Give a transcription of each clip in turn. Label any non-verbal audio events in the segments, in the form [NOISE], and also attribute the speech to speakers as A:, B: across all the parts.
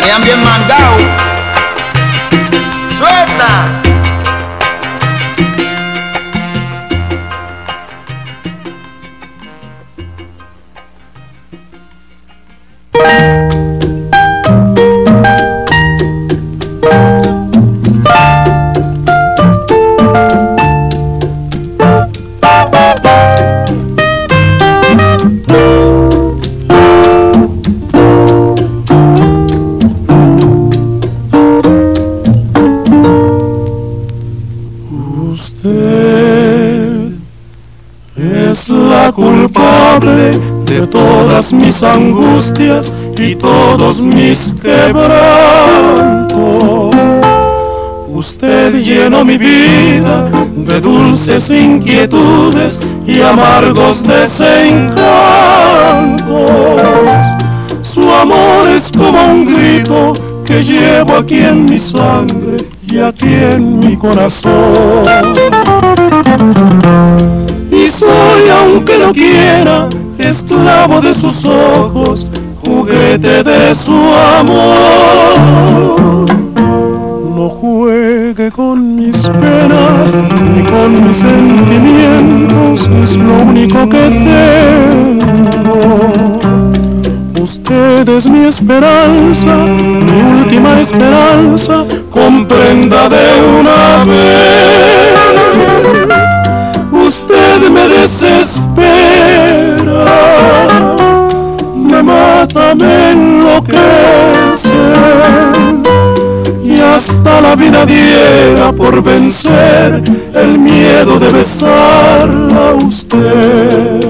A: tenían bien mandado. ¡Suelta!
B: Angustias y todos mis quebrantos. Usted llenó mi vida de dulces inquietudes y amargos desencantos. Su amor es como un grito que llevo aquí en mi sangre y aquí en mi corazón y soy aunque no quiera esclavo de sus ojos, juguete de su amor. No juegue con mis penas ni con mis sentimientos, es lo único que tengo. Usted es mi esperanza, mi última esperanza, comprenda de una vez me enloquece y hasta la vida diera por vencer el miedo de besarla a usted.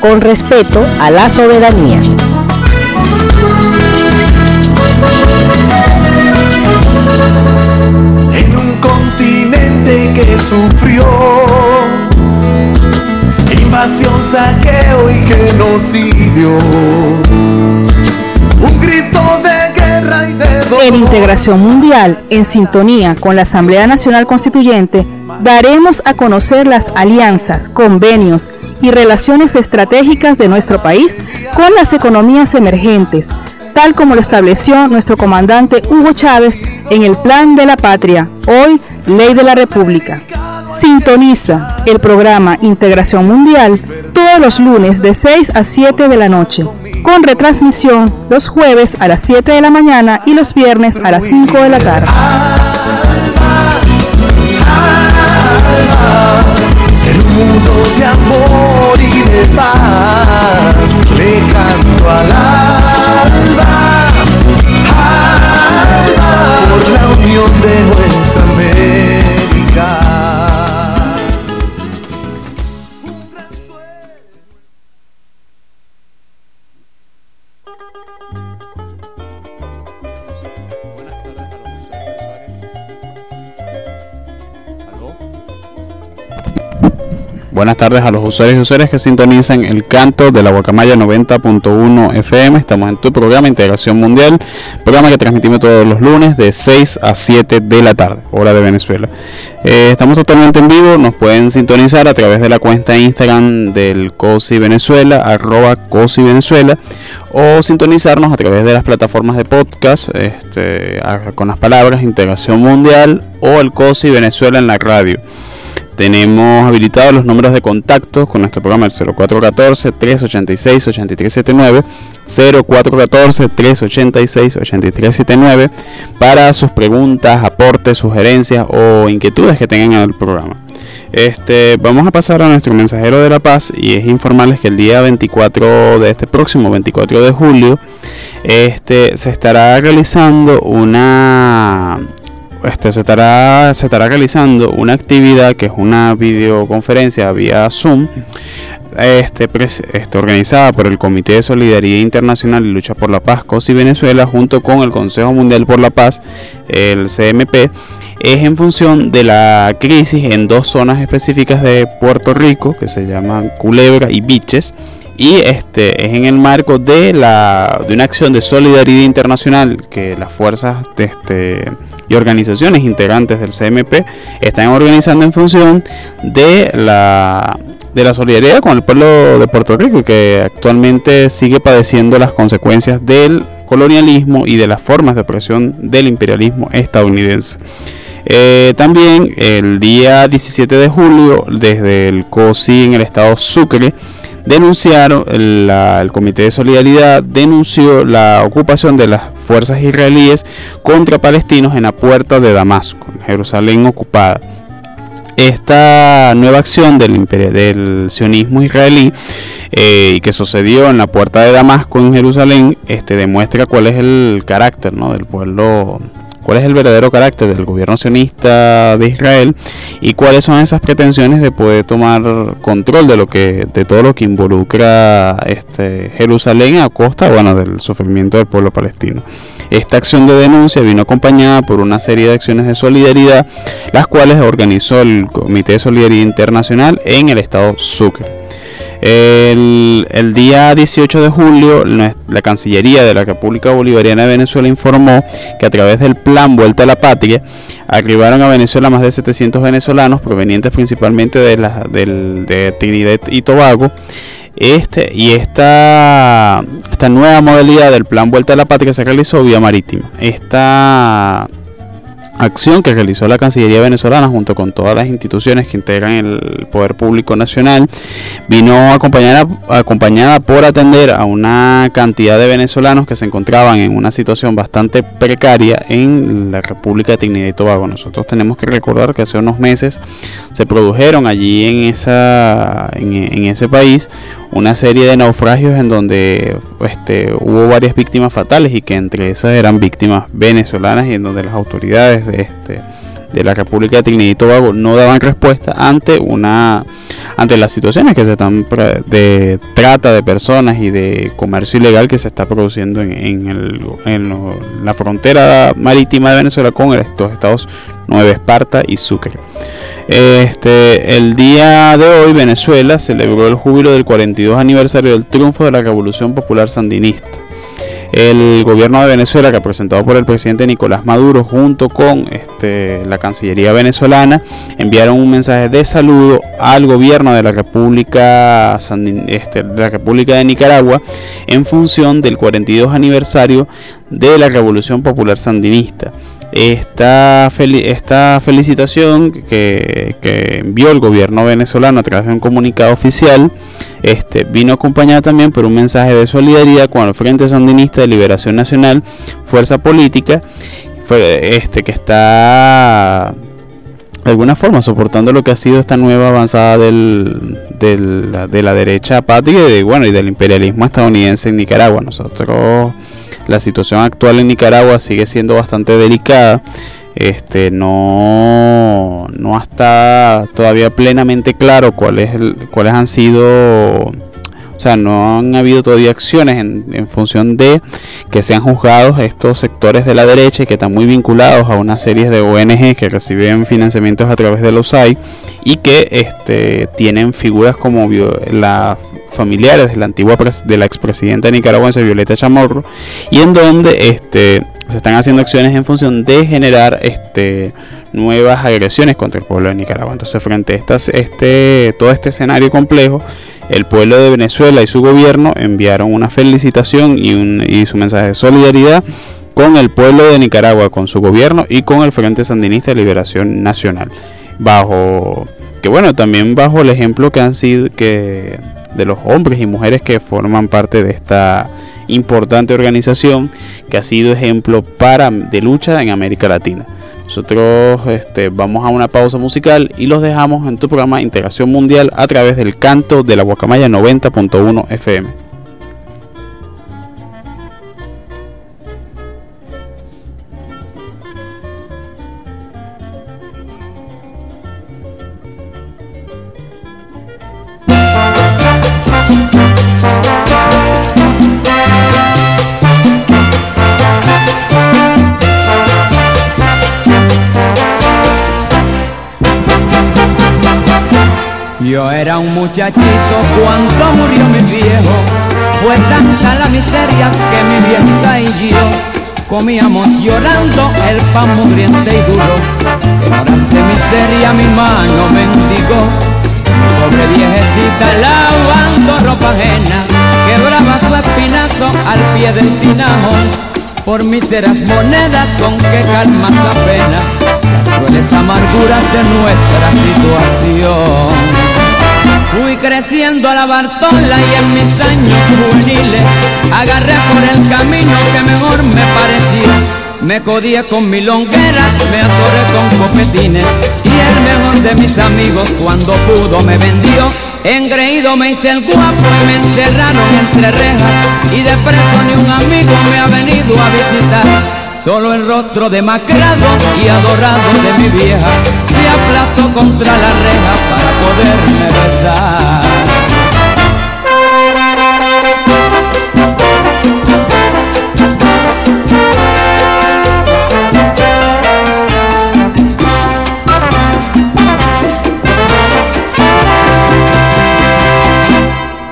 C: con respeto a la soberanía.
D: En un continente que sufrió invasión, saqueo y genocidio.
E: En Integración Mundial, en sintonía con la Asamblea Nacional Constituyente, daremos a conocer las alianzas, convenios y relaciones estratégicas de nuestro país con las economías emergentes tal como lo estableció nuestro comandante Hugo Chávez en el Plan de la Patria, hoy Ley de la República. Sintoniza el programa Integración Mundial todos los lunes de 6 a 7 de la noche, con retransmisión los jueves a las 7 de la mañana y los viernes a las 5 de la tarde.
D: un mundo de amor y de paz, le canto por
F: buenas tardes a los usuarios y usuarias que sintonizan el canto de la Guacamaya 90.1 FM. Estamos en tu programa Integración Mundial, programa que transmitimos todos los lunes de 6 a 7 de la tarde, hora de Venezuela. Eh, estamos totalmente en vivo, nos pueden sintonizar a través de la cuenta Instagram del COSI Venezuela, arroba COSI Venezuela, o sintonizarnos a través de las plataformas de podcast este, con las palabras Integración Mundial o el COSI Venezuela en la radio. Tenemos habilitados los números de contacto con nuestro programa el 0414-386-8379, 0414-386-8379 para sus preguntas, aportes, sugerencias o inquietudes que tengan en el programa. Este, vamos a pasar a nuestro mensajero de la paz y es informarles que el día 24 de este próximo 24 de julio este, se estará realizando una este, se, estará, se estará realizando una actividad que es una videoconferencia vía Zoom este, este, organizada por el Comité de Solidaridad Internacional y Lucha por la Paz COSI Venezuela junto con el Consejo Mundial por la Paz, el CMP, es en función de la crisis en dos zonas específicas de Puerto Rico que se llaman Culebra y Biches y este es en el marco de la de una acción de solidaridad internacional que las fuerzas este y organizaciones integrantes del CMP están organizando en función de la de la solidaridad con el pueblo de Puerto Rico que actualmente sigue padeciendo las consecuencias del colonialismo y de las formas de opresión del imperialismo estadounidense. Eh, también el día 17 de julio, desde el COSI en el estado Sucre, denunciaron, el Comité de Solidaridad denunció la ocupación de las fuerzas israelíes contra palestinos en la puerta de Damasco, Jerusalén ocupada. Esta nueva acción del, del sionismo israelí eh, y que sucedió en la puerta de Damasco en Jerusalén este, demuestra cuál es el carácter ¿no? del pueblo cuál es el verdadero carácter del gobierno sionista de Israel y cuáles son esas pretensiones de poder tomar control de lo que de todo lo que involucra este Jerusalén a costa bueno del sufrimiento del pueblo palestino. Esta acción de denuncia vino acompañada por una serie de acciones de solidaridad, las cuales organizó el Comité de Solidaridad Internacional en el estado Sucre. El, día 18 de julio, la Cancillería de la República Bolivariana de Venezuela informó que a través del plan Vuelta a la Patria, arribaron a Venezuela más de 700 venezolanos provenientes principalmente de, la, de Trinidad y Tobago. Este, y esta, esta nueva modalidad del plan Vuelta a la Patria se realizó vía marítima. Esta acción que realizó la Cancillería venezolana junto con todas las instituciones que integran el Poder Público Nacional, vino acompañada, acompañada por atender a una cantidad de venezolanos que se encontraban en una situación bastante precaria en la República de Trinidad y Tobago. Nosotros tenemos que recordar que hace unos meses se produjeron allí en, esa, en ese país una serie de naufragios en donde este, hubo varias víctimas fatales y que entre esas eran víctimas venezolanas y en donde las autoridades de, este, de la República de Trinidad y Tobago no daban respuesta ante una ante las situaciones que se están de trata de personas y de comercio ilegal que se está produciendo en, el, en la frontera marítima de Venezuela con estos estados Nueva Esparta y Sucre. Este, el día de hoy Venezuela celebró el júbilo del 42 aniversario del triunfo de la Revolución Popular Sandinista. El gobierno de Venezuela, representado por el presidente Nicolás Maduro, junto con este, la Cancillería venezolana, enviaron un mensaje de saludo al gobierno de la República, este, de, la República de Nicaragua en función del 42 aniversario de la Revolución Popular Sandinista. Esta, esta felicitación que, envió el gobierno venezolano a través de un comunicado oficial este, vino acompañada también por un mensaje de solidaridad con el Frente Sandinista de Liberación Nacional, fuerza política, este, que está de alguna forma soportando lo que ha sido esta nueva avanzada del, de la derecha apática y, bueno, y del imperialismo estadounidense en Nicaragua. Nosotros la situación actual en Nicaragua sigue siendo bastante delicada. Este no, no está todavía plenamente claro cuáles cuáles han sido o sea, no han habido todavía acciones en, en función de que sean juzgados estos sectores de la derecha y que están muy vinculados a una serie de ONG que reciben financiamientos a través de los USAID y que este, tienen figuras como la familiares de la antigua de la expresidenta nicaragüense Violeta Chamorro y en donde este, se están haciendo acciones en función de generar este, nuevas agresiones contra el pueblo de Nicaragua. Entonces, frente a estas, este, todo este escenario complejo, el pueblo de Venezuela y su gobierno enviaron una felicitación y, un, y su mensaje de solidaridad con el pueblo de Nicaragua, con su gobierno y con el Frente Sandinista de Liberación Nacional. Bajo que bueno, también bajo el ejemplo que han sido que de los hombres y mujeres que forman parte de esta importante organización que ha sido ejemplo para de lucha en América Latina. Nosotros este, vamos a una pausa musical y los dejamos en tu programa Integración Mundial a través del canto de la Guacamaya 90.1 FM.
G: Yo era un muchachito cuando murió mi viejo. Fue tanta la miseria que mi viejita y yo comíamos llorando el pan mugriente y duro. Horas miseria mi mano mendigó. Pobre viejecita lavando ropa ajena, quebraba su espinazo al pie del tinajo. Por miseras monedas con que calma su pena las crueles amarguras de nuestra situación. Fui creciendo a la Bartola y en mis años juveniles agarré por el camino que mejor me parecía. Me codié con milongueras, me atoré con copetines y el mejor de mis amigos cuando pudo me vendió. Engreído me hice el guapo y me encerraron entre rejas y de preso ni un amigo me ha venido a visitar. Solo el rostro demacrado y adorado de mi vieja se aplastó contra la reja poderme besar.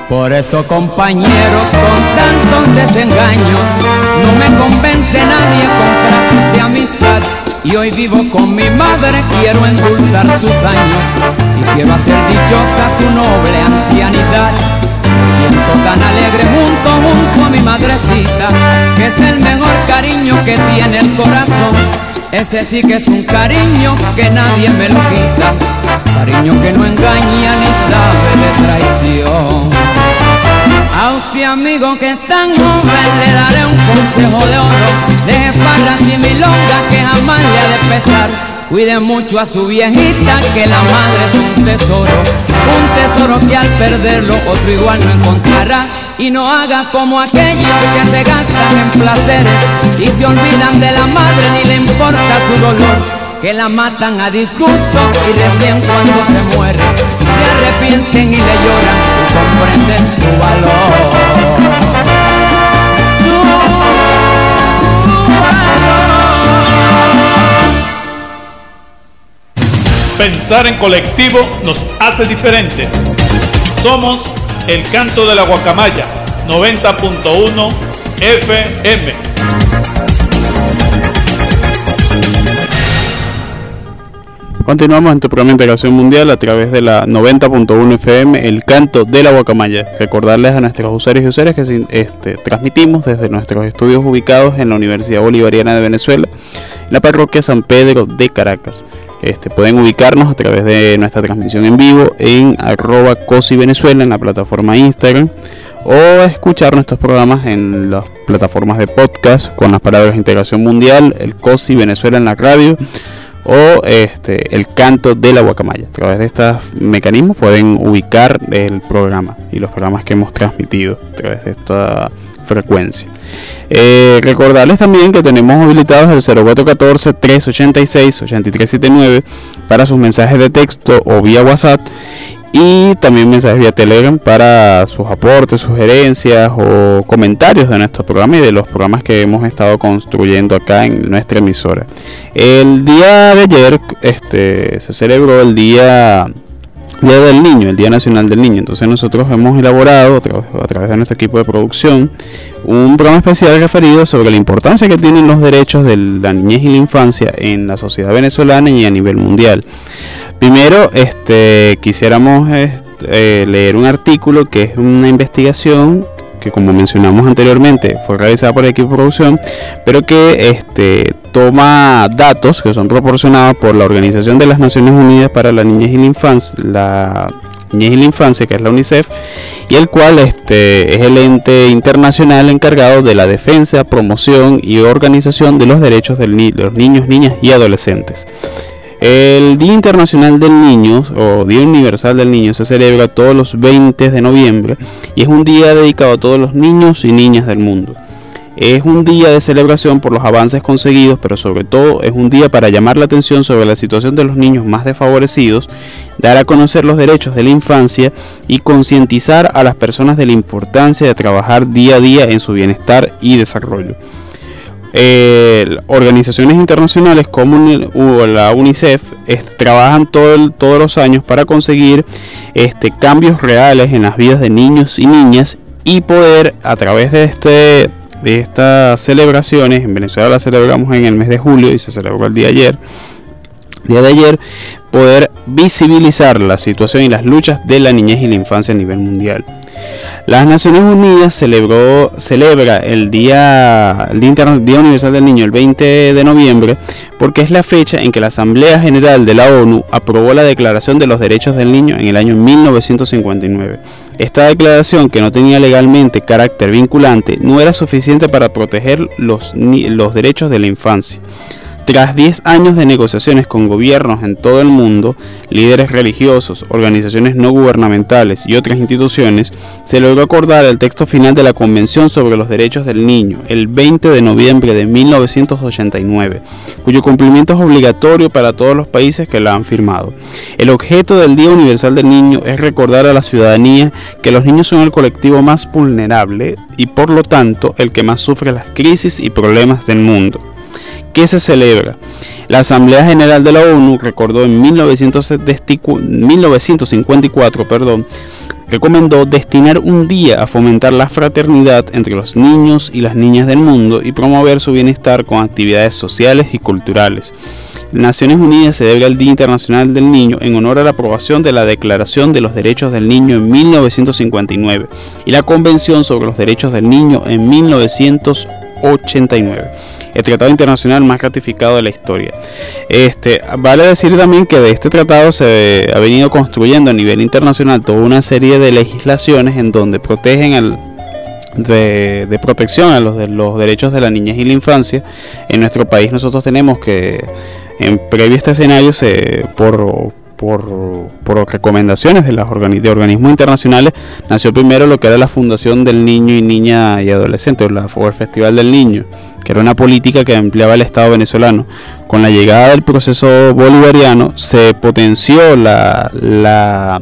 G: Por eso compañeros con tantos desengaños, no me convence nadie con frases de amistad. Y hoy vivo con mi madre, quiero endulzar sus años y quiero hacer dichosa su noble ancianidad. Me siento tan alegre junto, junto a mi madrecita, que es el mejor cariño que tiene el corazón. Ese sí que es un cariño que nadie me lo quita, cariño que no engaña ni sabe de traición. A usted amigo que es tan joven le daré un consejo de oro Deje farras y milongas que jamás le ha de pesar Cuide mucho a su viejita que la madre es un tesoro. Un tesoro que al perderlo otro igual no encontrará. Y no haga como aquellos que se gastan en placeres Y se olvidan de la madre ni le importa su dolor. Que la matan a disgusto y recién cuando se muere. Se arrepienten y le lloran y comprenden su valor.
H: Pensar en colectivo nos hace diferentes. Somos el canto de la guacamaya 90.1 FM.
F: Continuamos en tu programa de Integración Mundial a través de la 90.1 FM, el canto de la guacamaya. Recordarles a nuestros usuarios y usuarias que este, transmitimos desde nuestros estudios ubicados en la Universidad Bolivariana de Venezuela, en la parroquia San Pedro de Caracas. Este, pueden ubicarnos a través de nuestra transmisión en vivo en arroba cosi Venezuela en la plataforma Instagram o escuchar nuestros programas en las plataformas de podcast con las palabras Integración Mundial, el COSI Venezuela en la radio o este, el canto de la guacamaya. A través de estos mecanismos pueden ubicar el programa y los programas que hemos transmitido a través de esta frecuencia. Eh, recordarles también que tenemos habilitados el 0414-386-8379 para sus mensajes de texto o vía WhatsApp y también mensajes vía Telegram para sus aportes, sugerencias o comentarios de nuestro programa y de los programas que hemos estado construyendo acá en nuestra emisora. El día de ayer este, se celebró el día Día del Niño, el Día Nacional del Niño. Entonces nosotros hemos elaborado a través de nuestro equipo de producción un programa especial referido sobre la importancia que tienen los derechos de la niñez y la infancia en la sociedad venezolana y a nivel mundial. Primero, este, quisiéramos este, leer un artículo que es una investigación que como mencionamos anteriormente fue realizada por equipo producción, pero que este, toma datos que son proporcionados por la Organización de las Naciones Unidas para la Niñez y la Infancia, la Niñez y la Infancia, que es la UNICEF, y el cual este, es el ente internacional encargado de la defensa, promoción y organización de los derechos de los niños, niñas y adolescentes. El Día Internacional del Niño o Día Universal del Niño se celebra todos los 20 de noviembre y es un día dedicado a todos los niños y niñas del mundo. Es un día de celebración por los avances conseguidos, pero sobre todo es un día para llamar la atención sobre la situación de los niños más desfavorecidos, dar a conocer los derechos de la infancia y concientizar a las personas de la importancia de trabajar día a día en su bienestar y desarrollo. Eh, organizaciones internacionales como la UNICEF trabajan todos los años para conseguir este, cambios reales en las vidas de niños y niñas y poder a través de este de estas celebraciones en Venezuela las celebramos en el mes de julio y se celebró el día de ayer día de ayer poder visibilizar la situación y las luchas de la niñez y la infancia a nivel mundial las Naciones Unidas celebra el Día, el Universal del Niño el 20 de noviembre porque es la fecha en que la Asamblea General de la ONU aprobó la Declaración de los Derechos del Niño en el año 1959. Esta declaración, que no tenía legalmente carácter vinculante, no era suficiente para proteger los derechos de la infancia. Tras 10 años de negociaciones con gobiernos en todo el mundo, líderes religiosos, organizaciones no gubernamentales y otras instituciones, se logró acordar el texto final de la Convención sobre los Derechos del Niño el 20 de noviembre de 1989, cuyo cumplimiento es obligatorio para todos los países que la han firmado. El objeto del Día Universal del Niño es recordar a la ciudadanía que los niños son el colectivo más vulnerable y por lo tanto el que más sufre las crisis y problemas del mundo. ¿Qué se celebra? La Asamblea General de la ONU recordó en 1954, perdón, recomendó destinar un día a fomentar la fraternidad entre los niños y las niñas del mundo y promover su bienestar con actividades sociales y culturales. Naciones Unidas celebra el Día Internacional del Niño en honor a la aprobación de la Declaración de los Derechos del Niño en 1959 y la Convención sobre los Derechos del Niño en 1989 el tratado internacional más ratificado de la historia. Este, vale decir también que de este tratado se ha venido construyendo a nivel internacional toda una serie de legislaciones en donde protegen el, de, protección a los, de los derechos de la niñez y la infancia. En nuestro país nosotros tenemos que, en previo a este escenario, se, por, por, recomendaciones de, las de organismos internacionales, nació primero lo que era la Fundación del Niño y Niña y Adolescente, o, la, el Festival del Niño que era una política que empleaba el Estado venezolano. Con la llegada del proceso bolivariano se potenció la,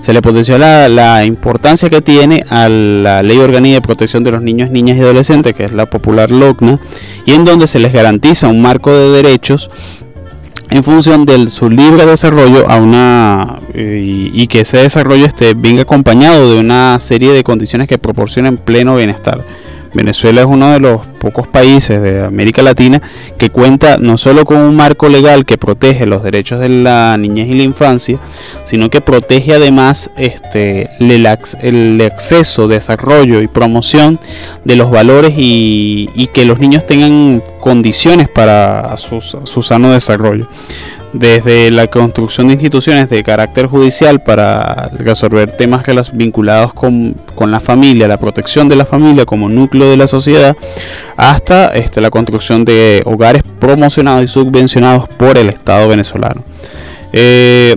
F: se le potenció la, la, importancia que tiene a la Ley Orgánica de Protección de los Niños, Niñas y Adolescentes, que es la popular LOCNA, y en donde se les garantiza un marco de derechos en función de su libre desarrollo a una eh, y, que ese desarrollo esté venga acompañado de una serie de condiciones que proporcionen pleno bienestar. Venezuela es uno de los pocos países de América Latina que cuenta no solo con un marco legal que protege los derechos de la niñez y la infancia, sino que protege además este, el, acceso, desarrollo y promoción de los valores y, que los niños tengan condiciones para su sano desarrollo desde la construcción de instituciones de carácter judicial para resolver temas vinculados con, la familia, la protección de la familia como núcleo de la sociedad, hasta este, la construcción de hogares promocionados y subvencionados por el Estado venezolano. Eh,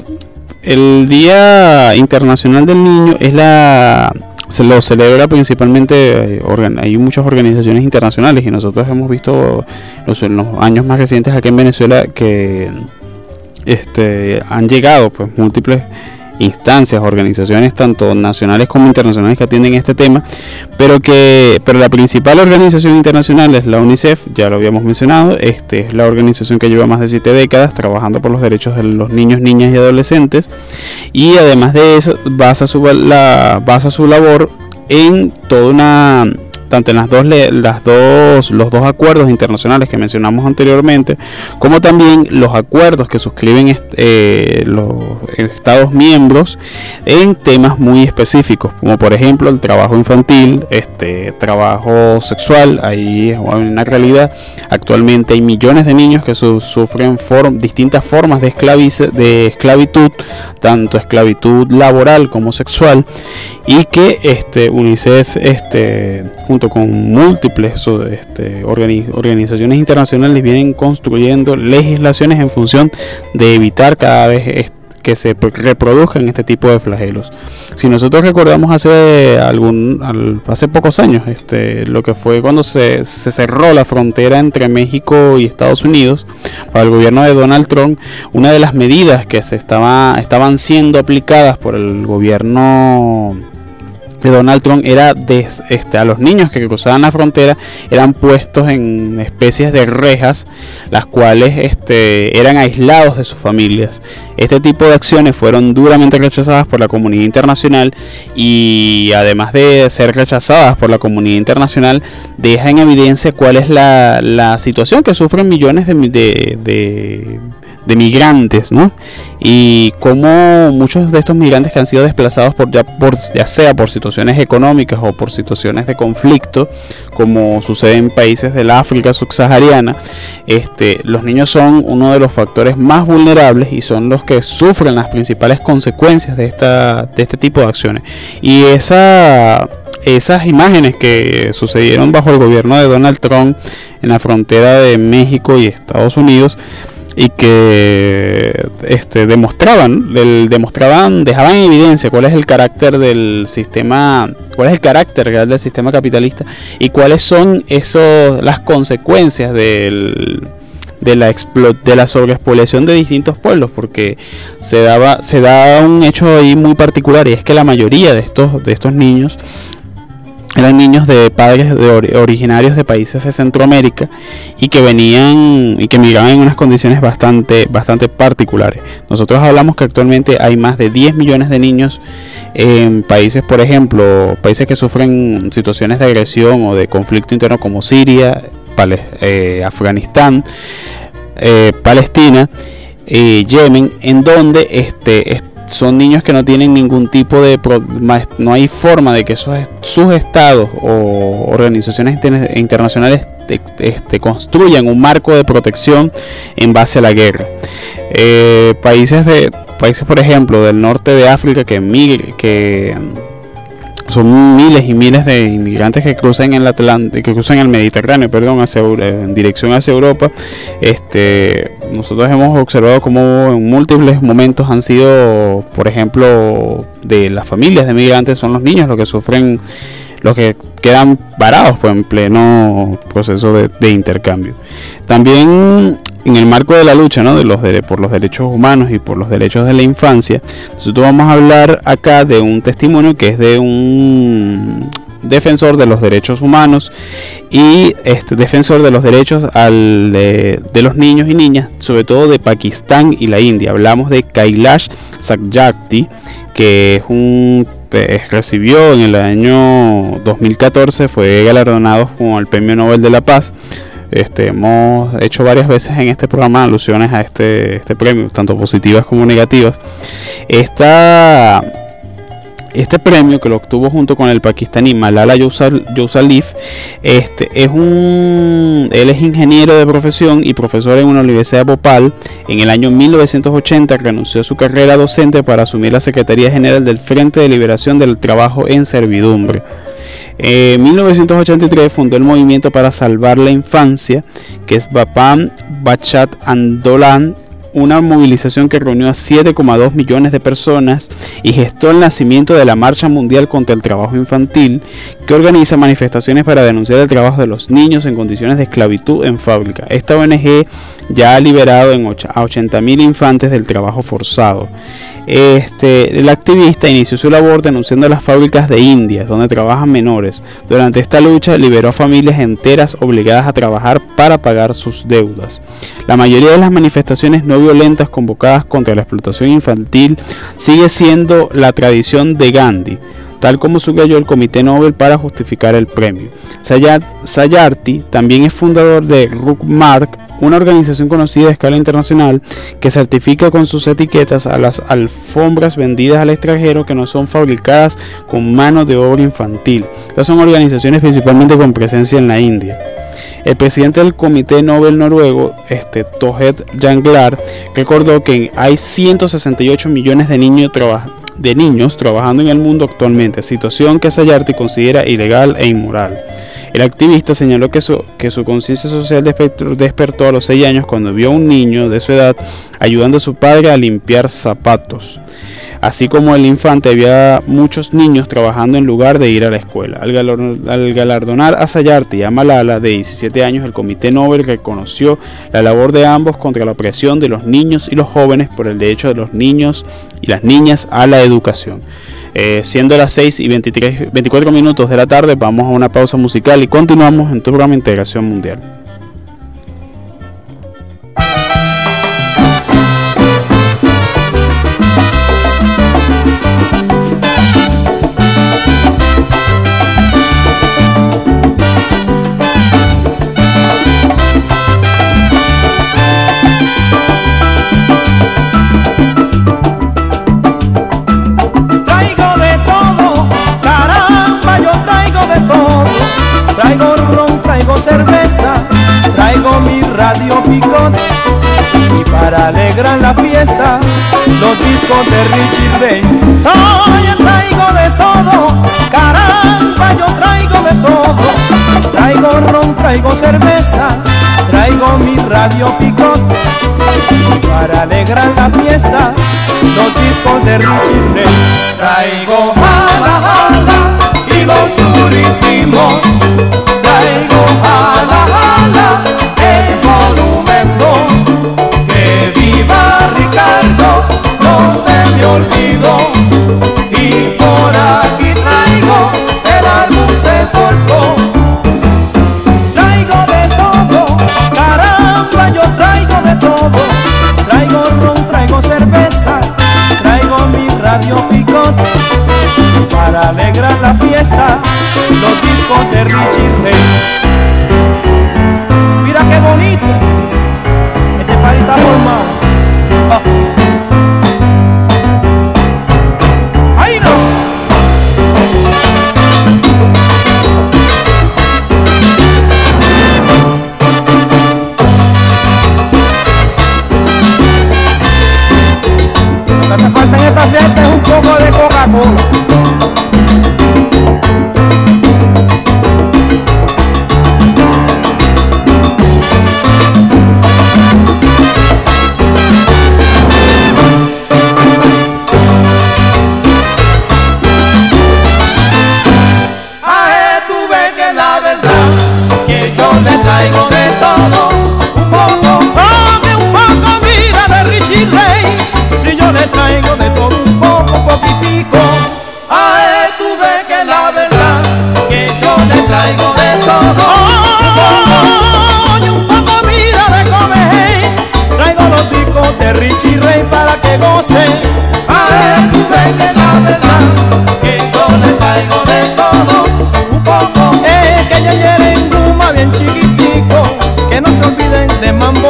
F: el Día Internacional del Niño es la se lo celebra principalmente, eh, hay muchas organizaciones internacionales y nosotros hemos visto en los años más recientes aquí en Venezuela que este, han llegado pues múltiples instancias, organizaciones tanto nacionales como internacionales que atienden este tema, pero que pero la principal organización internacional es la UNICEF, ya lo habíamos mencionado, este es la organización que lleva más de siete décadas trabajando por los derechos de los niños, niñas y adolescentes y además de eso basa su la basa su labor en toda una tanto en las dos, las dos, los dos acuerdos internacionales que mencionamos anteriormente, como también los acuerdos que suscriben eh, los Estados miembros en temas muy específicos, como por ejemplo el trabajo infantil, este trabajo sexual. Ahí es una realidad. Actualmente hay millones de niños que sufren distintas formas de, de esclavitud, tanto esclavitud laboral como sexual, y que este, UNICEF este, con múltiples este, organizaciones internacionales vienen construyendo legislaciones en función de evitar cada vez que se reproduzcan este tipo de flagelos. Si nosotros recordamos hace algún hace pocos años, este, lo que fue cuando se, cerró la frontera entre México y Estados Unidos para el gobierno de Donald Trump, una de las medidas que se estaba, estaban siendo aplicadas por el gobierno de Donald Trump era de, este, a los niños que cruzaban la frontera eran puestos en especies de rejas, las cuales este, eran aislados de sus familias. Este tipo de acciones fueron duramente rechazadas por la comunidad internacional y además de ser rechazadas por la comunidad internacional, deja en evidencia cuál es la, la situación que sufren millones de, de de migrantes, ¿no? Y cómo muchos de estos migrantes que han sido desplazados por ya, por, ya sea por situaciones económicas o por situaciones de conflicto, como sucede en países del África subsahariana, este, los niños son uno de los factores más vulnerables y son los que sufren las principales consecuencias de, esta, de este tipo de acciones. Y esa esas imágenes que sucedieron bajo el gobierno de Donald Trump en la frontera de México y Estados Unidos y que este, demostraban, demostraban, dejaban en evidencia cuál es el carácter del sistema, cuál es el carácter del sistema capitalista y cuáles son esos, las consecuencias del, de la de la sobreexpoliación de distintos pueblos porque se daba se da un hecho ahí muy particular y es que la mayoría de estos de estos niños eran niños de padres de originarios de países de Centroamérica y que venían y que migraban en unas condiciones bastante, bastante particulares. Nosotros hablamos que actualmente hay más de 10 millones de niños en países, por ejemplo, países que sufren situaciones de agresión o de conflicto interno como Siria, eh, Afganistán, eh, Palestina, eh, Yemen, en donde este, son niños que no tienen ningún tipo de no hay forma de que esos sus estados o organizaciones internacionales este, construyan un marco de protección en base a la guerra. Eh, países de países por ejemplo del norte de África que que son miles y miles de inmigrantes que cruzan el Atlántico, que cruzan el Mediterráneo, perdón, hacia, en dirección hacia Europa. Este, nosotros hemos observado cómo en múltiples momentos han sido, por ejemplo, de las familias de migrantes son los niños los que sufren, los que quedan varados pues, en pleno proceso de intercambio. También en el marco de la lucha ¿no? de los por los derechos humanos y por los derechos de la infancia, nosotros vamos a hablar acá de un testimonio que es de un defensor de los derechos humanos y este defensor de los derechos al, de, los niños y niñas, sobre todo de Pakistán y la India. Hablamos de Kailash Sakyakti, que es un recibió en el año 2014, fue galardonado con el Premio Nobel de la Paz este, hemos hecho varias veces en este programa alusiones a este, este premio, tanto positivas como negativas. Esta, este premio que lo obtuvo junto con el pakistaní Malala Yousafzai este, es un, él es ingeniero de profesión y profesor en una universidad de Bhopal. En el año 1980 renunció a su carrera docente para asumir la Secretaría General del Frente de Liberación del Trabajo en Servidumbre. En 1983 fundó el Movimiento para Salvar la Infancia, que es Bapam Bachat Andolan, una movilización que reunió a 7,2 millones de personas y gestó el nacimiento de la Marcha Mundial contra el Trabajo Infantil, que organiza manifestaciones para denunciar el trabajo de los niños en condiciones de esclavitud en fábrica. Esta ONG ya ha liberado a 80.000 infantes del trabajo forzado. Este, el activista inició su labor denunciando las fábricas de India, donde trabajan menores. Durante esta lucha liberó a familias enteras obligadas a trabajar para pagar sus deudas. La mayoría de las manifestaciones no violentas convocadas contra la explotación infantil sigue siendo la tradición de Gandhi tal como subrayó el Comité Nobel para justificar el premio. Sayarti también es fundador de Rukmark, una organización conocida a escala internacional que certifica con sus etiquetas a las alfombras vendidas al extranjero que no son fabricadas con mano de obra infantil. Estas son organizaciones principalmente con presencia en la India. El presidente del Comité Nobel noruego, este, Tohed Janglar, recordó que hay 168 millones de niños, de niños trabajando en el mundo actualmente, situación que Sayarti considera ilegal e inmoral. El activista señaló que su, que su conciencia social despertó a los 6 años cuando vio a un niño de su edad ayudando a su padre a limpiar zapatos. Así como el infante había muchos niños trabajando en lugar de ir a la escuela. Al, galardonar a Sayarti y a Malala de 17 años, el Comité Nobel reconoció la labor de ambos contra la opresión de los niños y los jóvenes por el derecho de los niños y las niñas a la educación. Eh, siendo las 6 y 23, 24 minutos de la tarde, vamos a una pausa musical y continuamos en tu programa Integración Mundial.
I: Alegrar la fiesta los discos de Richie Ray. Yo traigo de todo, caramba, yo traigo de todo. Traigo ron, traigo cerveza, traigo mi radio picón y para alegrar la fiesta los discos de Richie Ray. Traigo jala jala y los durísimos. Y por aquí traigo el álbum se soltó. Traigo de todo, caramba, yo traigo de todo. Traigo ron, traigo cerveza, traigo mi radio picot. Para alegrar la fiesta, los discos de Richie Ray bien chiquitico, que no se olviden de Mambo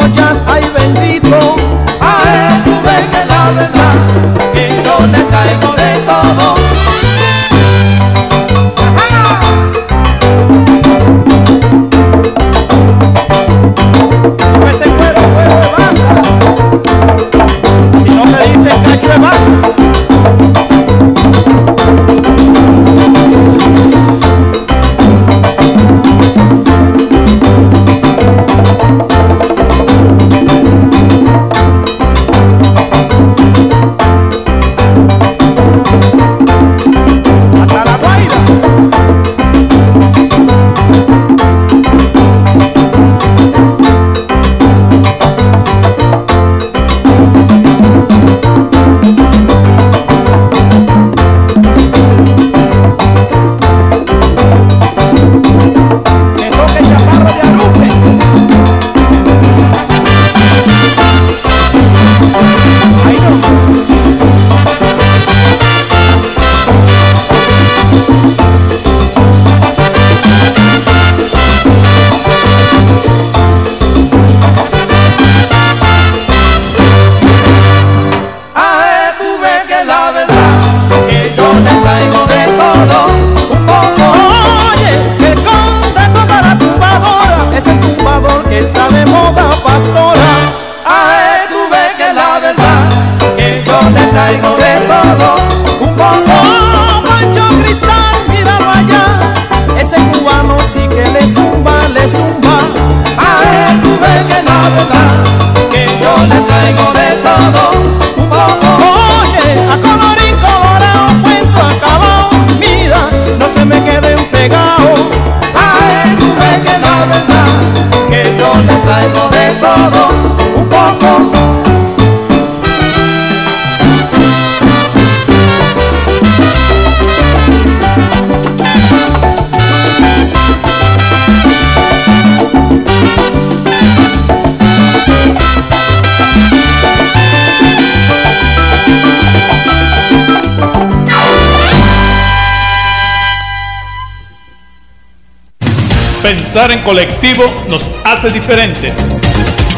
H: Pensar en colectivo nos hace diferentes.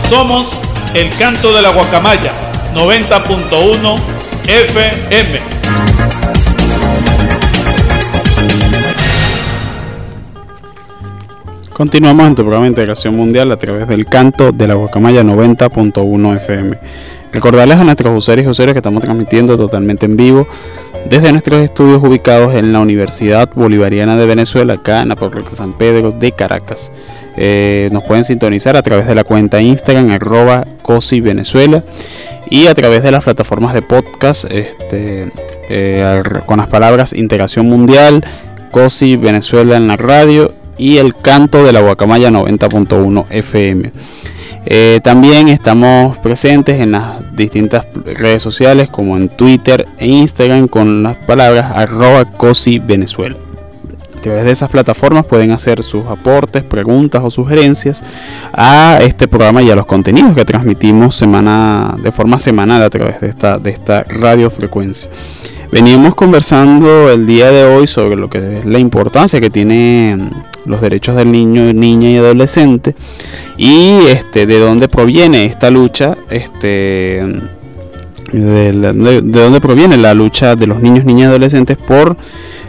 H: Somos el canto de la guacamaya 90.1 FM.
F: Continuamos en tu programa de integración mundial a través del canto de la guacamaya 90.1 FM. Recordarles a nuestros usuarios y usuarios que estamos transmitiendo totalmente en vivo desde nuestros estudios ubicados en la Universidad Bolivariana de Venezuela, acá en la parroquia San Pedro de Caracas. Eh, nos pueden sintonizar a través de la cuenta Instagram arroba COSI Venezuela y a través de las plataformas de podcast este, eh, con las palabras Integración Mundial, COSI Venezuela en la radio y el canto de la guacamaya 90.1 FM. Eh, también estamos presentes en las distintas redes sociales como en Twitter e Instagram con las palabras arroba cosi. A través de esas plataformas pueden hacer sus aportes, preguntas o sugerencias a este programa y a los contenidos que transmitimos semana, de forma semanal a través de esta, de esta radiofrecuencia. Venimos conversando el día de hoy sobre lo que es la importancia que tienen los derechos del niño, niña y adolescente y este de dónde proviene esta lucha, este de, la- de- de dónde proviene la lucha de los niños, niñas y adolescentes por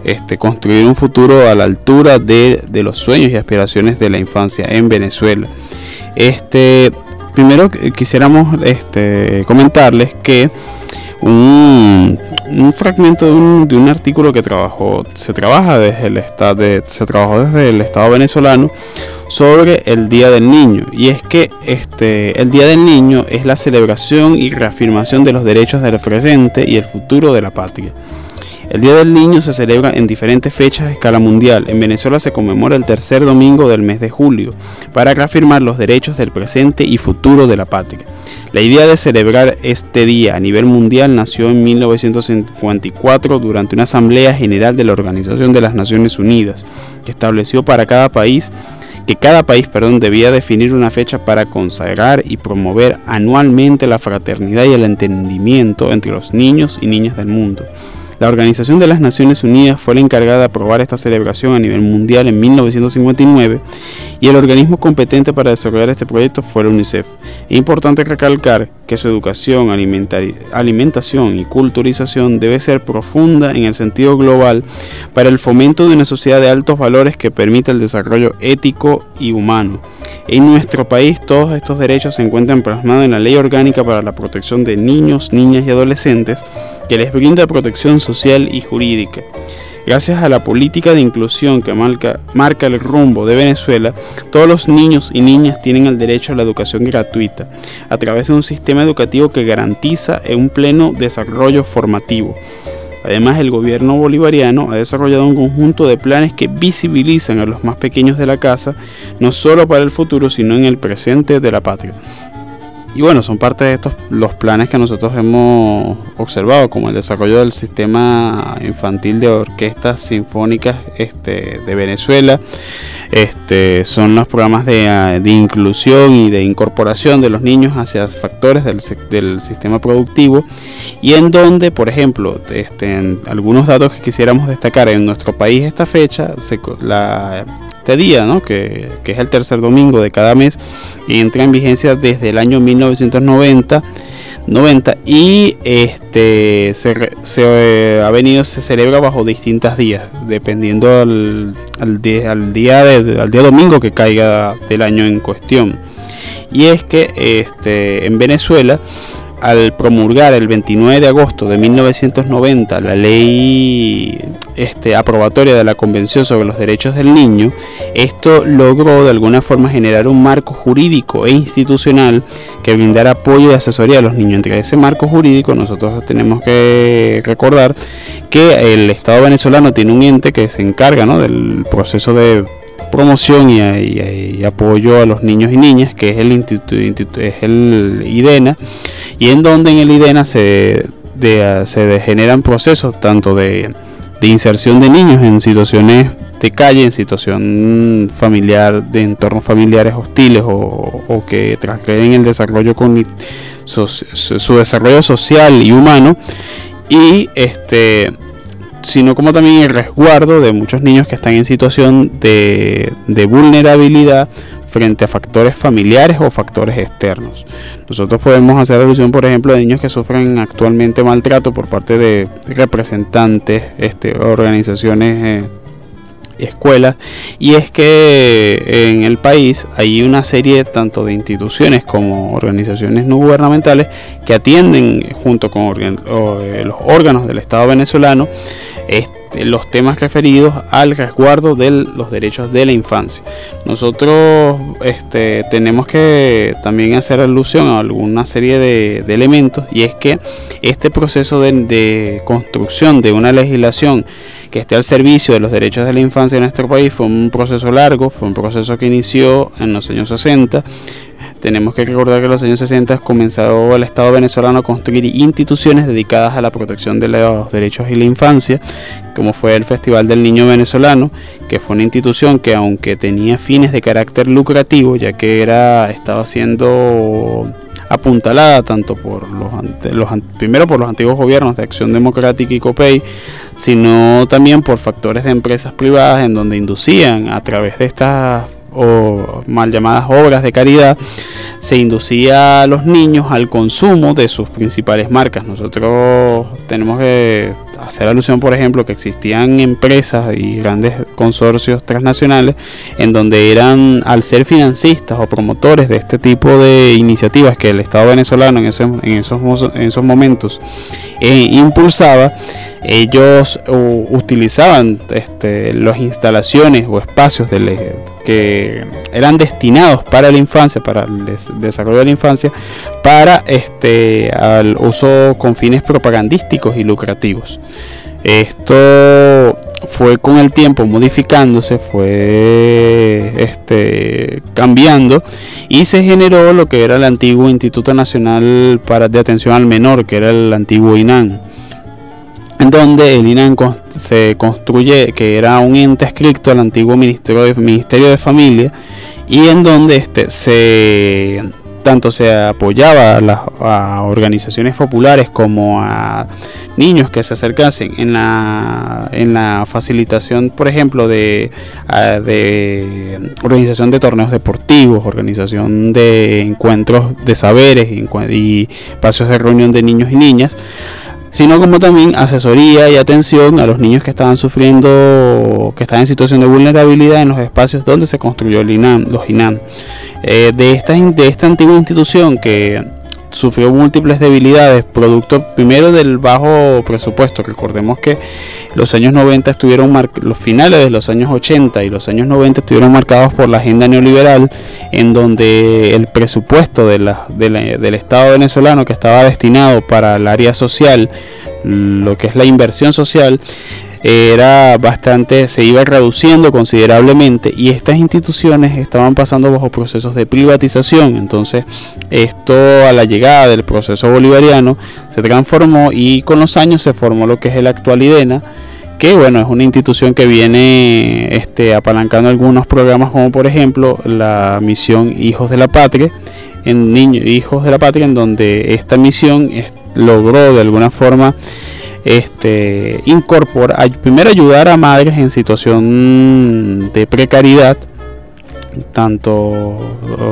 F: este, construir un futuro a la altura de, de los sueños y aspiraciones de la infancia en Venezuela. Este, primero qu- quisiéramos este, comentarles que un, fragmento de un, de un artículo que trabajó, se trabaja desde el estado se trabajó desde el Estado venezolano sobre el Día del Niño y es que este el Día del Niño es la celebración y reafirmación de los derechos del presente y el futuro de la patria. El Día del Niño se celebra en diferentes fechas a escala mundial. En Venezuela se conmemora el tercer domingo del mes de julio para reafirmar los derechos del presente y futuro de la patria. La idea de celebrar este día a nivel mundial nació en 1954 durante una Asamblea General de la Organización de las Naciones Unidas, que estableció para cada país que cada país perdón, debía definir una fecha para consagrar y promover anualmente la fraternidad y el entendimiento entre los niños y niñas del mundo. La Organización de las Naciones Unidas fue la encargada de aprobar esta celebración a nivel mundial en 1959 y el organismo competente para desarrollar este proyecto fue la UNICEF. Es importante recalcar que su educación, alimentación y culturización debe ser profunda en el sentido global para el fomento de una sociedad de altos valores que permita el desarrollo ético y humano. En nuestro país todos estos derechos se encuentran plasmados en la Ley Orgánica para la Protección de Niños, Niñas y Adolescentes, que les brinda protección social y jurídica. Gracias a la política de inclusión que marca el rumbo de Venezuela, todos los niños y niñas tienen el derecho a la educación gratuita, a través de un sistema educativo que garantiza un pleno desarrollo formativo. Además, el gobierno bolivariano ha desarrollado un conjunto de planes que visibilizan a los más pequeños de la casa, no solo para el futuro, sino en el presente de la patria. Y bueno, son parte de estos los planes que nosotros hemos observado, como el desarrollo del sistema infantil de orquestas sinfónicas este, de Venezuela. Este, son los programas de, ah, de inclusión y de incorporación de los niños hacia factores del, del sistema productivo y en donde, por ejemplo, este, en algunos datos que quisiéramos destacar en nuestro país esta fecha, se la, este día, ¿no? que, que es el tercer domingo de cada mes, y entra en vigencia desde el año 1990. 90 y este se, se, ha venido se celebra bajo distintas días dependiendo al, al día al de- día domingo que caiga del año en cuestión y es que este en Venezuela al promulgar el 29 de agosto de 1990 la ley este, aprobatoria de la Convención sobre los Derechos del Niño, esto logró de alguna forma generar un marco jurídico e institucional que brindara apoyo y asesoría a los niños. Entre ese marco jurídico nosotros tenemos que recordar que el Estado venezolano tiene un ente que se encarga del proceso de promoción y, apoyo a los niños y niñas, que es el, instituto, es el IDENA, y en donde en el IDENA se, se generan procesos tanto de, inserción de niños en situaciones de calle, en situación familiar, de entornos familiares hostiles o, que transgreden el desarrollo con su desarrollo social y humano y este sino como también el resguardo de muchos niños que están en situación de, vulnerabilidad frente a factores familiares o factores externos. Nosotros podemos hacer alusión, por ejemplo, de niños que sufren actualmente maltrato por parte de representantes, este, organizaciones, eh, escuelas, y es que en el país hay una serie tanto de instituciones como organizaciones no gubernamentales que atienden junto con eh, los órganos del Estado venezolano este, los temas referidos al resguardo de los derechos de la infancia. Nosotros este, tenemos que también hacer alusión a alguna serie de, elementos y es que este proceso de, construcción de una legislación que esté al servicio de los derechos de la infancia en nuestro país fue un proceso largo, fue un proceso que inició en los años 60 tenemos que recordar que en los años 60 comenzó el Estado venezolano a construir instituciones dedicadas a la protección de los derechos y la infancia, como fue el Festival del Niño Venezolano, que fue una institución que aunque tenía fines de carácter lucrativo, ya que era estaba siendo apuntalada tanto por los, los primero por los antiguos gobiernos de Acción Democrática y COPEI, sino también por factores de empresas privadas en donde inducían a través de estas o mal llamadas obras de caridad, se inducía a los niños al consumo de sus principales marcas. Nosotros tenemos que hacer alusión, por ejemplo, que existían empresas y grandes consorcios transnacionales en donde eran, al ser financistas o promotores de este tipo de iniciativas que el Estado venezolano en, esos, en esos momentos eh, impulsaba, ellos utilizaban este, las instalaciones o espacios que eran destinados para la infancia, para el desarrollo de la infancia, para este, al uso con fines propagandísticos y lucrativos. Esto fue con el tiempo modificándose, fue este, cambiando y se generó lo que era el antiguo Instituto Nacional para, de Atención al Menor, que era el antiguo INAN donde el INAN se construye, que era un ente escrito al antiguo Ministerio de, Familia, y en donde este, se tanto se apoyaba a las organizaciones populares como a niños que se acercasen. En la, en la facilitación, por ejemplo, de, de organización de torneos deportivos, organización de encuentros de saberes y espacios de reunión de niños y niñas sino como también asesoría y atención a los niños que estaban sufriendo, que estaban en situación de vulnerabilidad en los espacios donde se construyó el INAM, los INAM. Eh, de, esta, de esta antigua institución que sufrió múltiples debilidades, producto primero del bajo presupuesto. Recordemos que los años 90 estuvieron los finales de los años 80 y los años 90 estuvieron marcados por la agenda neoliberal, en donde el presupuesto del Estado venezolano que estaba destinado para el área social, lo que es la inversión social, era bastante, se iba reduciendo considerablemente y estas instituciones estaban pasando bajo procesos de privatización. Entonces, esto a la llegada del proceso bolivariano se transformó y con los años se formó lo que es el actual IDENA que bueno, es una institución que viene este, apalancando algunos programas como por ejemplo la misión Hijos de la Patria, en niños Hijos de la Patria, en donde esta misión logró de alguna forma este, incorporar, primero ayudar a madres en situación de precariedad, tanto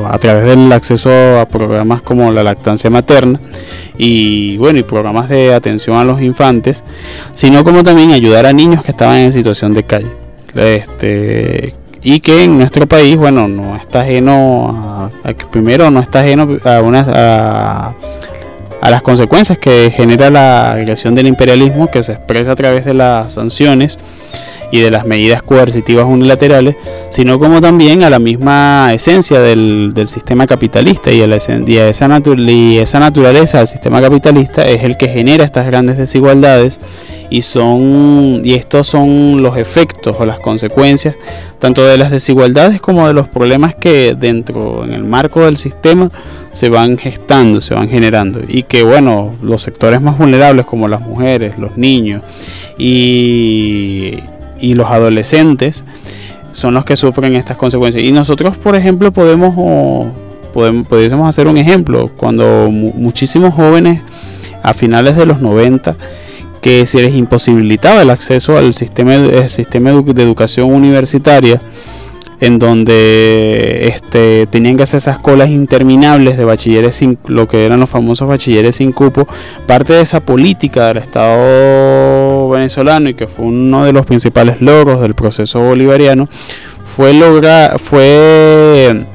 F: a través del acceso a programas como la lactancia materna y bueno y programas de atención a los infantes, sino como también ayudar a niños que estaban en situación de calle. Este, y que en nuestro país, bueno, no está ajeno a, primero no está ajeno a una a las consecuencias que genera la agresión del imperialismo que se expresa a través de las sanciones y de las medidas coercitivas unilaterales, sino como también a la misma esencia del, sistema capitalista y a, la, esa y esa naturaleza del sistema capitalista es el que genera estas grandes desigualdades y son y estos son los efectos o las consecuencias tanto de las desigualdades como de los problemas que dentro en el marco del sistema se van gestando, se van generando. Y que bueno, los sectores más vulnerables como las mujeres, los niños y y los adolescentes son los que sufren estas consecuencias. Y nosotros, por ejemplo, podemos, podemos pudiésemos hacer un ejemplo cuando muchísimos jóvenes a finales de los 90 que se les imposibilitaba el acceso al sistema, el sistema de educación universitaria en donde este, tenían que hacer esas colas interminables de bachilleres sin, lo que eran los famosos bachilleres sin cupo, parte de esa política del Estado venezolano y que fue uno de los principales logros del proceso bolivariano, fue lograr, fue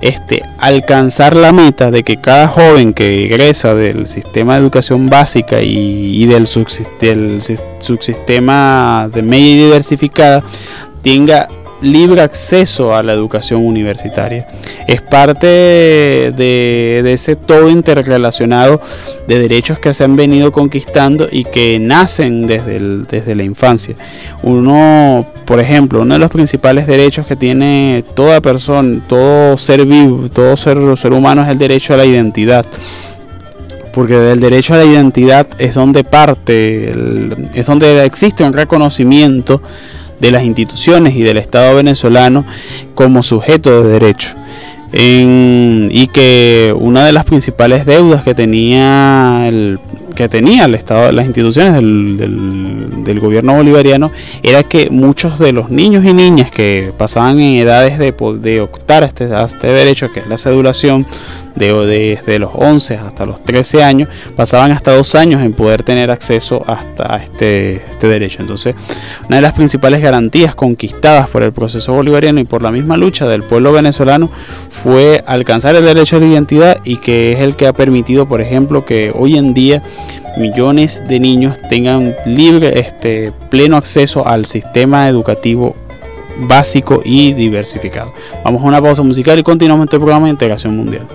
F: este, alcanzar la meta de que cada joven que egresa del sistema de educación básica y, del, del subsistema de media diversificada tenga libre acceso a la educación universitaria. Es parte de, ese todo interrelacionado de derechos que se han venido conquistando y que nacen desde, desde la infancia. Uno, por ejemplo, uno de los principales derechos que tiene toda persona, todo ser vivo, todo ser, ser humano es el derecho a la identidad porque del derecho a la identidad es donde parte, es donde existe un reconocimiento de las instituciones y del Estado venezolano como sujeto de derecho. y que una de las principales deudas que tenía el, que tenía el Estado, las instituciones del, del, gobierno bolivariano era que muchos de los niños y niñas que pasaban en edades de, de optar a este, a este derecho, que es la sedulación, de, desde los 11 hasta los 13 años, pasaban hasta dos años en poder tener acceso hasta este, este derecho. Entonces, una de las principales garantías conquistadas por el proceso bolivariano y por la misma lucha del pueblo venezolano fue alcanzar el derecho a la identidad y que es el que ha permitido, por ejemplo, que hoy en día millones de niños tengan libre, este, pleno acceso al sistema educativo básico y diversificado. Vamos a una pausa musical y continuamos este programa de integración mundial.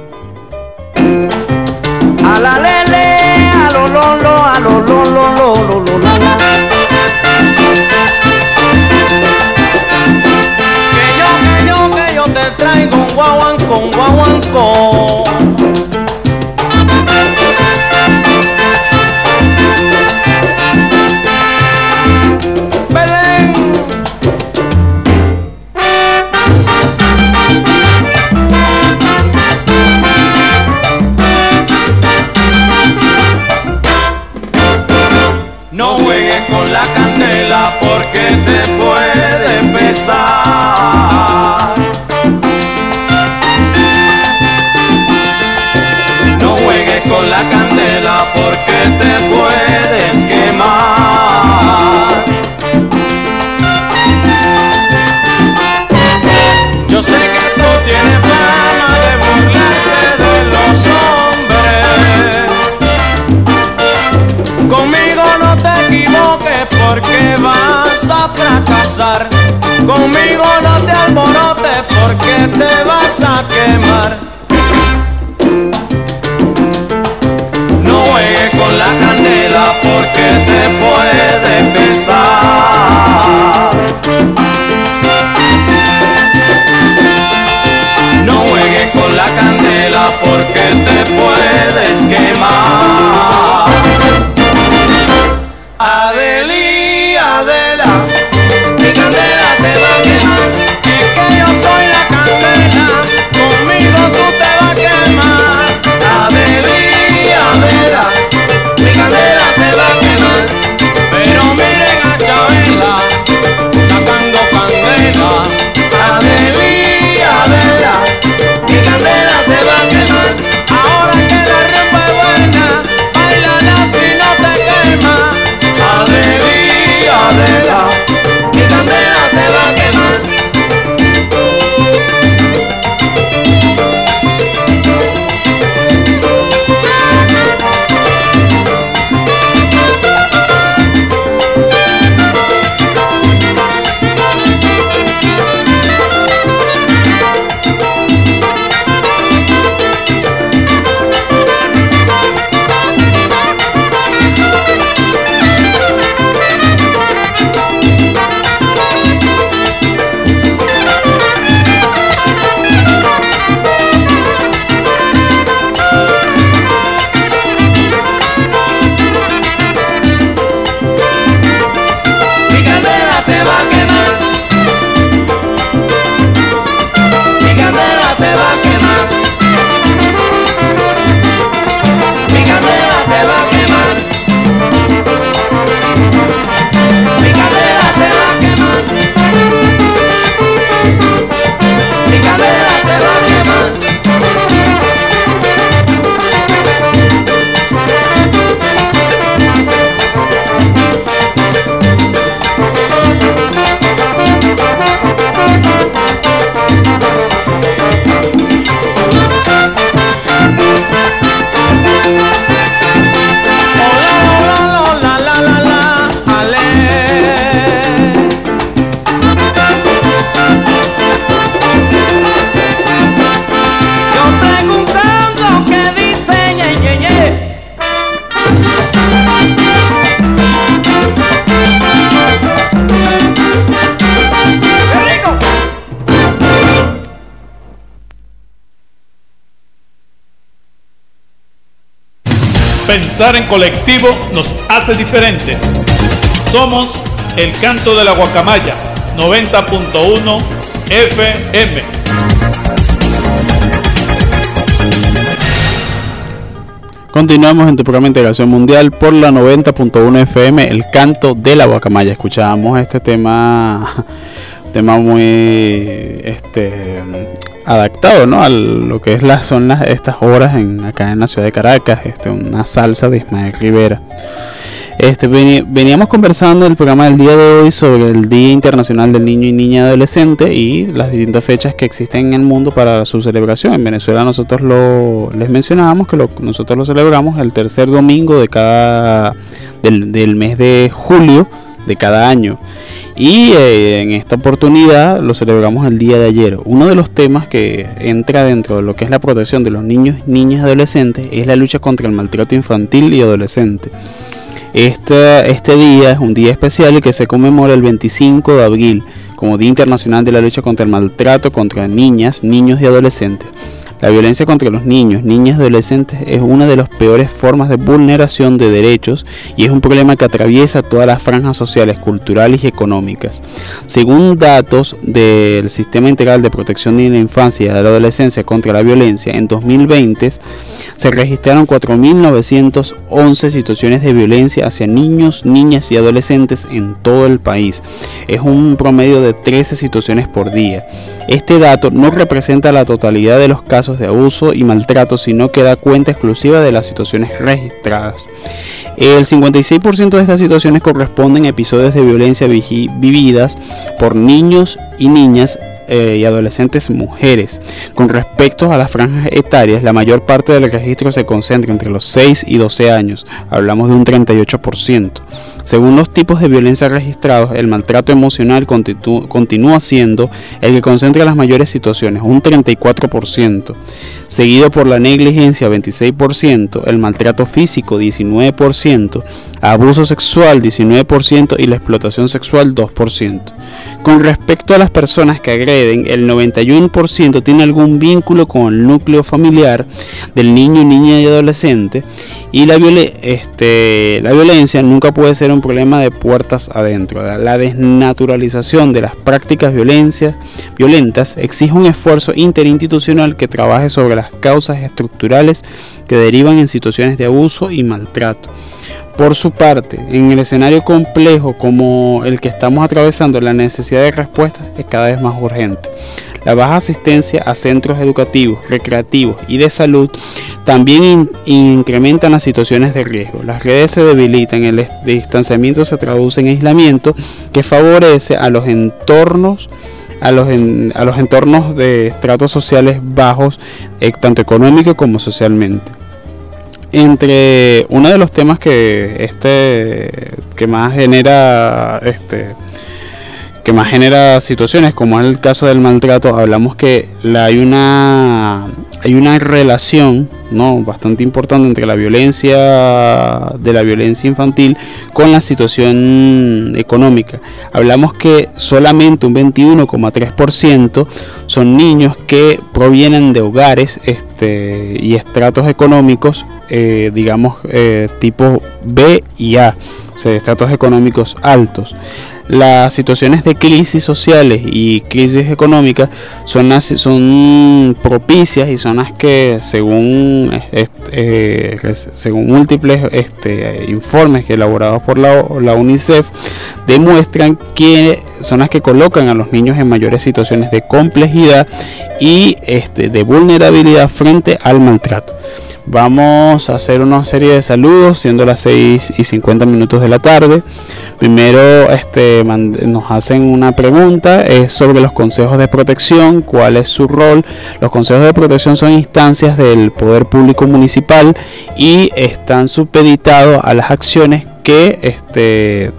H: Pensar en colectivo nos hace diferentes. Somos el canto de la guacamaya 90.1 FM.
F: Continuamos en tu programa de Integración Mundial por la 90.1 FM, el canto de la guacamaya. Escuchábamos este tema, [LAUGHS] tema muy este adaptado, ¿no? A lo que es las son las, estas horas en acá en la ciudad de Caracas, este una salsa de Ismael Rivera. Este, veníamos conversando en el programa del día de hoy sobre el Día Internacional del Niño y Niña Adolescente y las distintas fechas que existen en el mundo para su celebración. En Venezuela nosotros lo, les mencionábamos que nosotros lo celebramos el tercer domingo de cada del, mes de julio de cada año. Y eh, en esta oportunidad lo celebramos el día de ayer. Uno de los temas que entra dentro de lo que es la protección de los niños, niñas y adolescentes es la lucha contra el maltrato infantil y adolescente. Este, este día es un día especial que se conmemora el 25 de abril como Día Internacional de la Lucha contra el Maltrato contra Niñas, Niños y Adolescentes. La violencia contra los niños, niñas y adolescentes es una de las peores formas de vulneración de derechos y es un problema que atraviesa todas las franjas sociales, culturales y económicas. Según datos del Sistema Integral de Protección de la Infancia y de la Adolescencia contra la Violencia, en 2020 se registraron 4.911 situaciones de violencia hacia niños, niñas y adolescentes en todo el país. Es un promedio de 13 situaciones por día. Este dato no representa la totalidad de los casos de abuso y maltrato, sino que da cuenta exclusiva de las situaciones registradas. El 56% de estas situaciones corresponden a episodios de violencia vividas por niños y niñas eh, y adolescentes mujeres. Con respecto a las franjas etarias, la mayor parte del registro se concentra entre los 6 y 12 años, hablamos de un 38%. Según los tipos de violencia registrados, el maltrato emocional continúa siendo el que concentra las mayores situaciones, un 34%, seguido por la negligencia 26%, el maltrato físico 19%, abuso sexual 19% y la explotación sexual 2%. Con respecto a las personas que agreden, el 91% tiene algún vínculo con el núcleo familiar del niño, niña y adolescente y la, este, violencia nunca puede ser un problema de puertas adentro. La desnaturalización de las prácticas violentas exige un esfuerzo interinstitucional que trabaje sobre las causas estructurales que derivan en situaciones de abuso y maltrato. Por su parte, en el escenario complejo como el que estamos atravesando, la necesidad de respuesta es cada vez más urgente. La baja asistencia a centros educativos, recreativos y de salud también incrementan las situaciones de riesgo. Las redes se debilitan, el distanciamiento se traduce en aislamiento que favorece a los entornos a los, a los entornos de estratos sociales bajos, eh, tanto económico como socialmente. Entre uno de los temas que este que más genera este que más genera situaciones como es el caso del maltrato hablamos que hay una hay una relación no bastante importante entre la violencia de la violencia infantil con la situación económica. Hablamos que solamente un 21,3% son niños que provienen de hogares este, y estratos económicos eh, digamos eh, tipo B y A o sea, estratos económicos altos las situaciones de crisis sociales y crisis económicas son, propicias y son las que según eh, múltiples este, informes elaborados por la, la, UNICEF demuestran que son las que colocan a los niños en mayores situaciones de complejidad y este, de vulnerabilidad frente al maltrato. Vamos a hacer una serie de saludos, siendo las 6 y 50 minutos de la tarde. Primero este, nos hacen una pregunta es sobre los consejos de protección, cuál es su rol. Los consejos de protección son instancias del poder público municipal y están supeditados a las acciones que este,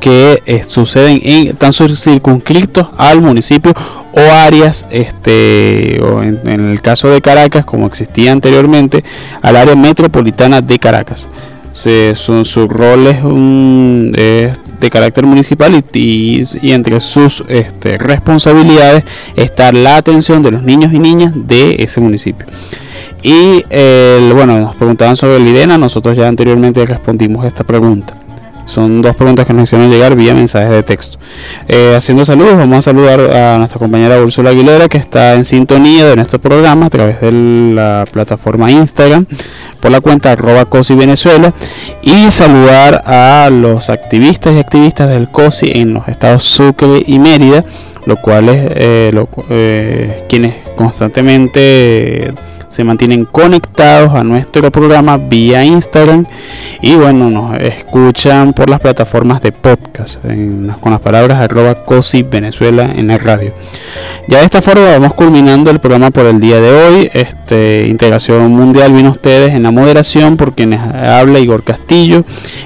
F: que eh, suceden en, están circunscritos al municipio o áreas, este, o en, el caso de Caracas, como existía anteriormente, al área metropolitana de Caracas. son, su rol es, de carácter municipal y, y, entre sus este, responsabilidades está la atención de los niños y niñas de ese municipio. Y el, bueno, nos preguntaban sobre el IDENA, nosotros ya anteriormente respondimos esta pregunta. Son dos preguntas que nos hicieron llegar vía mensajes de texto. Eh, haciendo saludos, vamos a saludar a nuestra compañera Úrsula Aguilera, que está en sintonía de nuestro programa a través de la plataforma Instagram, por la cuenta arroba COSI Venezuela, y saludar a los activistas y activistas del COSI en los estados Sucre y Mérida, lo cual es eh, lo, eh, quienes constantemente se mantienen conectados a nuestro programa vía Instagram y bueno, nos escuchan por las plataformas de podcast con las palabras arroba COSI Venezuela en el radio. Ya de esta forma vamos culminando el programa por el día de hoy. Este Integración Mundial vino ustedes en la moderación por quienes habla Igor Castillo.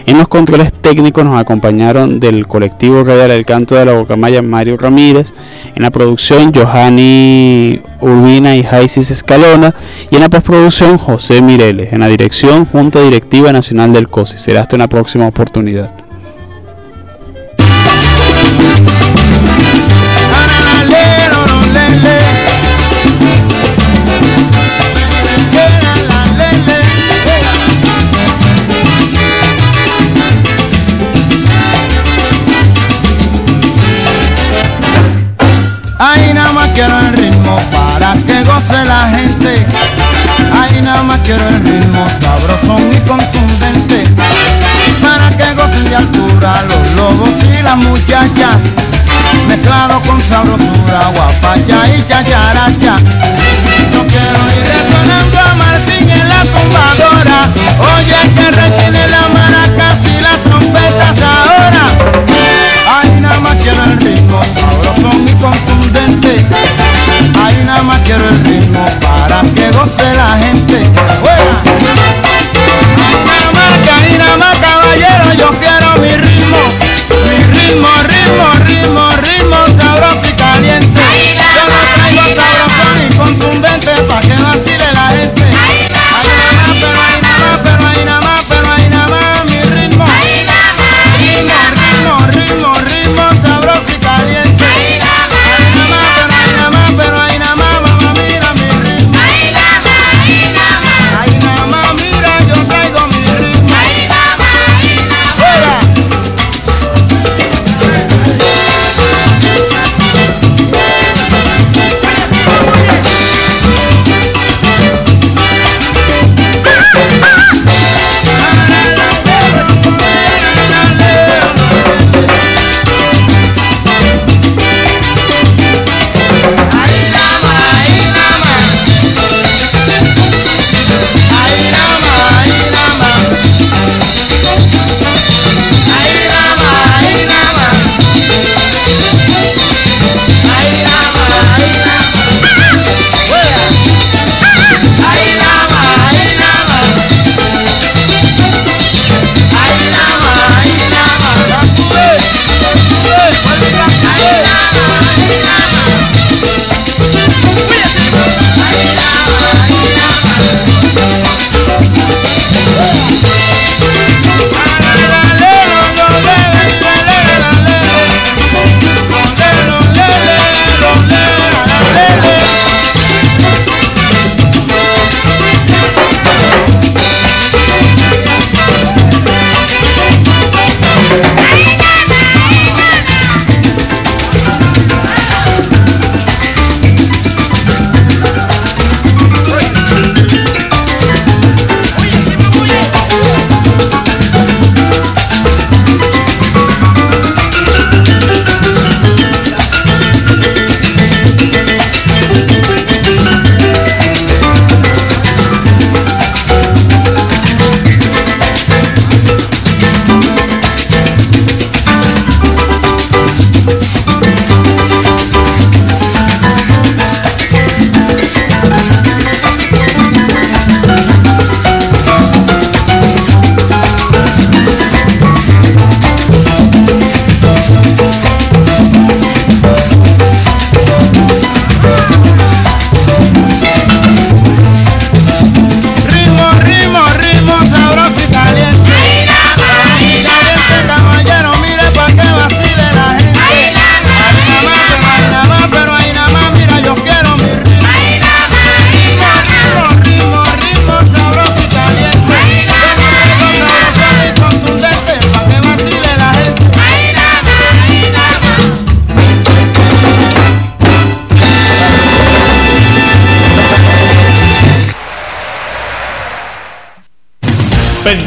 F: En los controles técnicos nos acompañaron del colectivo radial El Canto de la Bocamaya Mario Ramírez. En la producción Johanny Urbina y Jaisis Escalona y en la postproducción José Mireles, en la dirección Junta Directiva Nacional del COSI. Será hasta una próxima oportunidad.
A: Muchachas. Mezclado con sabrosura, guapacha y chacharacha.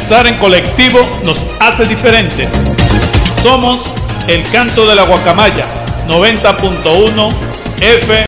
H: Pensar en colectivo nos hace diferentes. Somos el canto de la guacamaya 90.1 F